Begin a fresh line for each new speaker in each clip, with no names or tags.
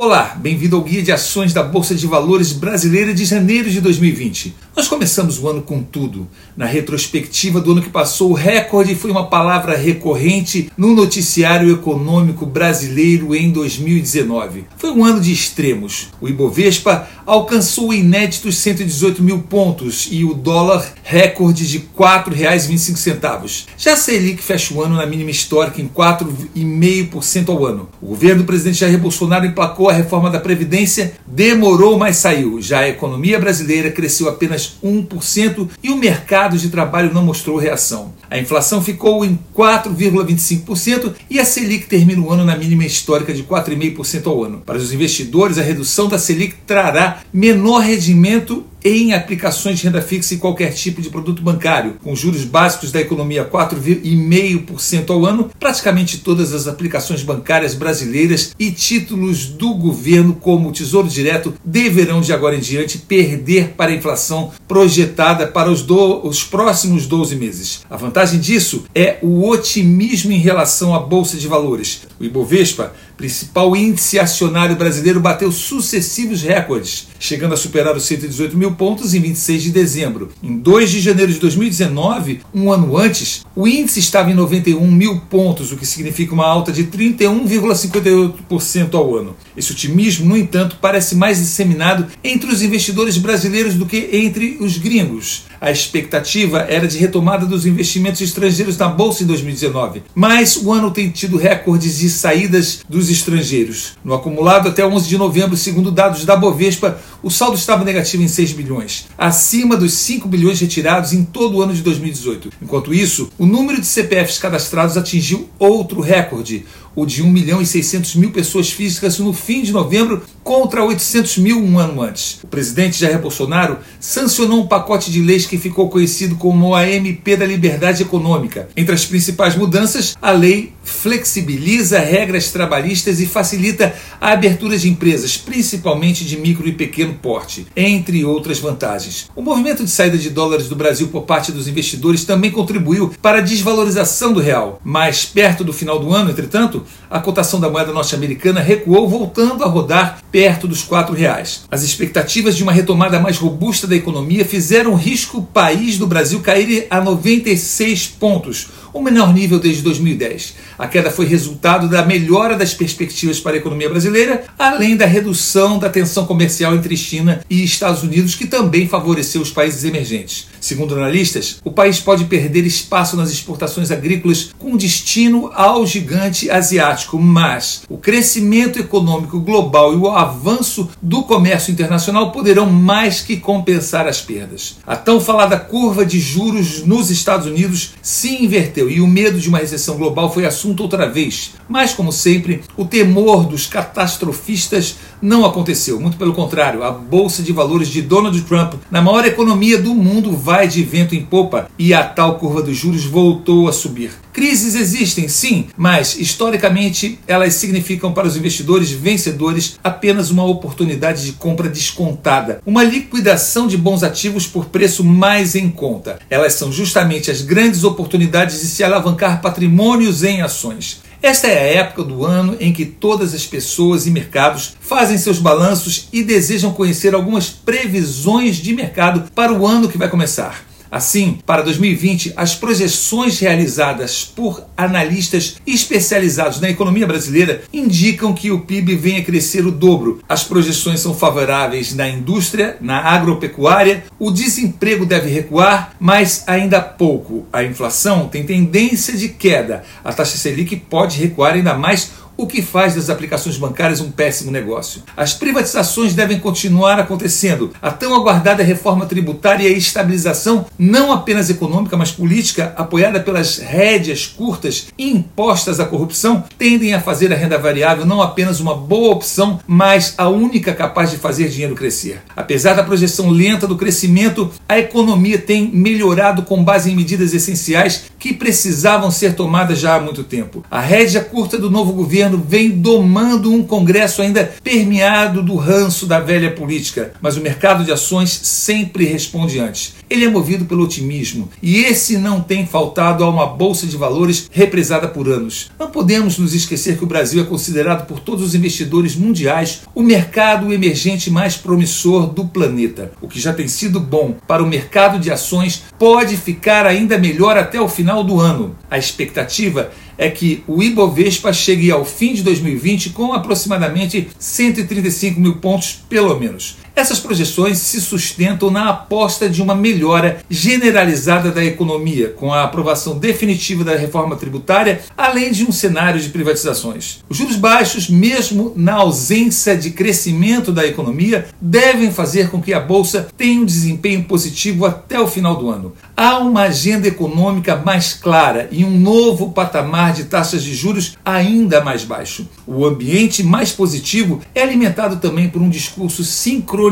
Olá, bem-vindo ao Guia de Ações da Bolsa de Valores Brasileira de janeiro de 2020. Nós começamos o ano com tudo. Na retrospectiva do ano que passou, o recorde foi uma palavra recorrente no noticiário econômico brasileiro em 2019. Foi um ano de extremos. O Ibovespa alcançou inéditos 118 mil pontos e o dólar recorde de R$ 4,25. Já a Selic fecha o ano na mínima histórica em 4,5% ao ano. O governo do presidente Jair Bolsonaro emplacou a reforma da Previdência, demorou, mas saiu. Já a economia brasileira cresceu apenas 1% e o mercado de trabalho não mostrou reação. A inflação ficou em 4,25% e a Selic termina o ano na mínima histórica de 4,5% ao ano. Para os investidores, a redução da Selic trará menor rendimento em aplicações de renda fixa e qualquer tipo de produto bancário, com juros básicos da economia 4,5% ao ano, praticamente todas as aplicações bancárias brasileiras e títulos do governo, como o Tesouro Direto, deverão de agora em diante perder para a inflação projetada para os, do, os próximos 12 meses. A vantagem disso é o otimismo em relação à Bolsa de Valores. O Ibovespa, principal índice acionário brasileiro, bateu sucessivos recordes, chegando a superar os 118 mil pontos em 26 de dezembro. Em 2 de janeiro de 2019, um ano antes, o índice estava em 91 mil pontos, o que significa uma alta de 31,58% ao ano. Esse otimismo, no entanto, parece mais disseminado entre os investidores brasileiros do que entre os gringos. A expectativa era de retomada dos investimentos estrangeiros na bolsa em 2019, mas o ano tem tido recordes de saídas dos estrangeiros. No acumulado até 11 de novembro, segundo dados da Bovespa, o saldo estava negativo em 6 bilhões, acima dos 5 bilhões retirados em todo o ano de 2018. Enquanto isso, o número de CPFs cadastrados atingiu outro recorde, o de 1 milhão e 600 mil pessoas físicas no fim de novembro contra 800 mil um ano antes. O presidente Jair Bolsonaro sancionou um pacote de leis que ficou conhecido como a MP da Liberdade Econômica. Entre as principais mudanças, a lei flexibiliza regras trabalhistas e facilita a abertura de empresas, principalmente de micro e pequeno porte, entre outras vantagens. O movimento de saída de dólares do Brasil por parte dos investidores também contribuiu para a desvalorização do real. Mais perto do final do ano, entretanto, a cotação da moeda norte-americana recuou, voltando a rodar perto dos R$ reais. As expectativas de uma retomada mais robusta da economia fizeram o risco país do Brasil cair a 96 pontos, o menor nível desde 2010. A queda foi resultado da melhora das perspectivas para a economia brasileira, além da redução da tensão comercial entre China e Estados Unidos, que também favoreceu os países emergentes. Segundo analistas, o país pode perder espaço nas exportações agrícolas com destino ao gigante asiático, mas o crescimento econômico global e o avanço do comércio internacional poderão mais que compensar as perdas. A tão falada curva de juros nos Estados Unidos se inverteu e o medo de uma recessão global foi assunto outra vez. Mas, como sempre, o temor dos catastrofistas não aconteceu. Muito pelo contrário, a bolsa de valores de Donald Trump, na maior economia do mundo, vai de vento em popa e a tal curva dos juros voltou a subir. Crises existem, sim, mas historicamente elas significam para os investidores vencedores apenas uma oportunidade de compra descontada, uma liquidação de bons ativos por preço mais em conta. Elas são justamente as grandes oportunidades de se alavancar patrimônios em ações. Esta é a época do ano em que todas as pessoas e mercados fazem seus balanços e desejam conhecer algumas previsões de mercado para o ano que vai começar. Assim, para 2020, as projeções realizadas por analistas especializados na economia brasileira indicam que o PIB venha crescer o dobro. As projeções são favoráveis na indústria, na agropecuária, o desemprego deve recuar, mas ainda pouco. A inflação tem tendência de queda. A taxa Selic pode recuar ainda mais o que faz das aplicações bancárias um péssimo negócio. As privatizações devem continuar acontecendo. A tão aguardada reforma tributária e a estabilização, não apenas econômica, mas política, apoiada pelas rédeas curtas impostas à corrupção, tendem a fazer a renda variável não apenas uma boa opção, mas a única capaz de fazer dinheiro crescer. Apesar da projeção lenta do crescimento, a economia tem melhorado com base em medidas essenciais que precisavam ser tomadas já há muito tempo. A rédea curta do novo governo governo vem domando um Congresso ainda permeado do ranço da velha política, mas o mercado de ações sempre responde antes. Ele é movido pelo otimismo e esse não tem faltado a uma bolsa de valores represada por anos. Não podemos nos esquecer que o Brasil é considerado por todos os investidores mundiais o mercado emergente mais promissor do planeta. O que já tem sido bom para o mercado de ações pode ficar ainda melhor até o final do ano. A expectativa é que o Ibovespa chegue ao fim de 2020 com aproximadamente 135 mil pontos, pelo menos. Essas projeções se sustentam na aposta de uma melhora generalizada da economia, com a aprovação definitiva da reforma tributária, além de um cenário de privatizações. Os juros baixos, mesmo na ausência de crescimento da economia, devem fazer com que a bolsa tenha um desempenho positivo até o final do ano. Há uma agenda econômica mais clara e um novo patamar de taxas de juros ainda mais baixo. O ambiente mais positivo é alimentado também por um discurso sincronizado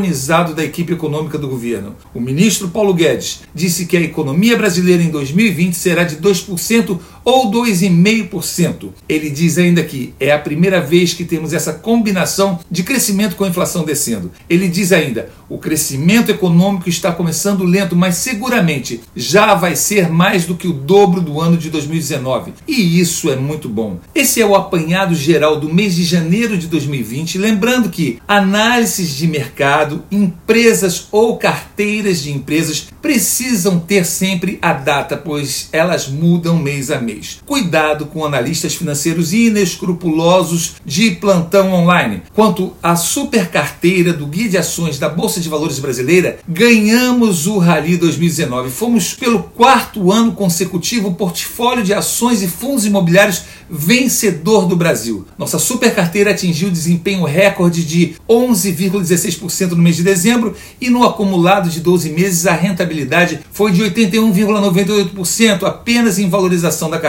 da equipe econômica do governo. O ministro Paulo Guedes disse que a economia brasileira em 2020 será de 2% ou 2,5%. Ele diz ainda que é a primeira vez que temos essa combinação de crescimento com inflação descendo. Ele diz ainda: o crescimento econômico está começando lento, mas seguramente já vai ser mais do que o dobro do ano de 2019. E isso é muito bom. Esse é o apanhado geral do mês de janeiro de 2020. Lembrando que análises de mercado, empresas ou carteiras de empresas precisam ter sempre a data, pois elas mudam mês a mês. Cuidado com analistas financeiros inescrupulosos de plantão online. Quanto à super carteira do Guia de Ações da Bolsa de Valores Brasileira, ganhamos o Rally 2019. Fomos pelo quarto ano consecutivo o portfólio de ações e fundos imobiliários vencedor do Brasil. Nossa super carteira atingiu desempenho recorde de 11,16% no mês de dezembro e no acumulado de 12 meses a rentabilidade foi de 81,98% apenas em valorização da carteira,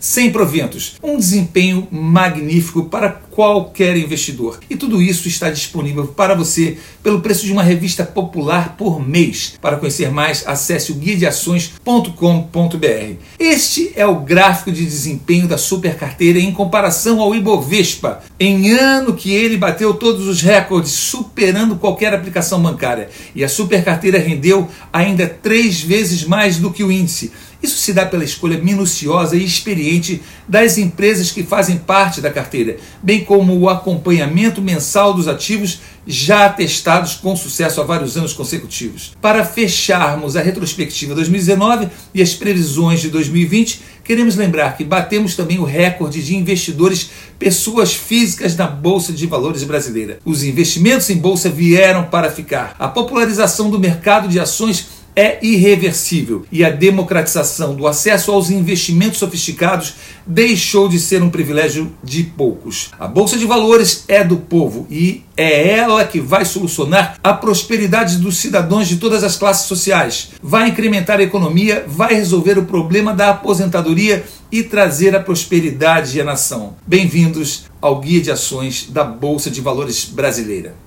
sem proventos. Um desempenho magnífico para qualquer investidor. E tudo isso está disponível para você pelo preço de uma revista popular por mês. Para conhecer mais, acesse o guiadeações.com.br. Este é o gráfico de desempenho da super carteira em comparação ao Ibovespa, em ano que ele bateu todos os recordes, superando qualquer aplicação bancária. E a super carteira rendeu ainda três vezes mais do que o índice. Isso se dá pela escolha minuciosa e experiente das empresas que fazem parte da carteira, bem como o acompanhamento mensal dos ativos já testados com sucesso há vários anos consecutivos. Para fecharmos a retrospectiva 2019 e as previsões de 2020, queremos lembrar que batemos também o recorde de investidores pessoas físicas na Bolsa de Valores brasileira. Os investimentos em bolsa vieram para ficar. A popularização do mercado de ações é irreversível e a democratização do acesso aos investimentos sofisticados deixou de ser um privilégio de poucos. A Bolsa de Valores é do povo e é ela que vai solucionar a prosperidade dos cidadãos de todas as classes sociais. Vai incrementar a economia, vai resolver o problema da aposentadoria e trazer a prosperidade à nação. Bem-vindos ao Guia de Ações da Bolsa de Valores Brasileira.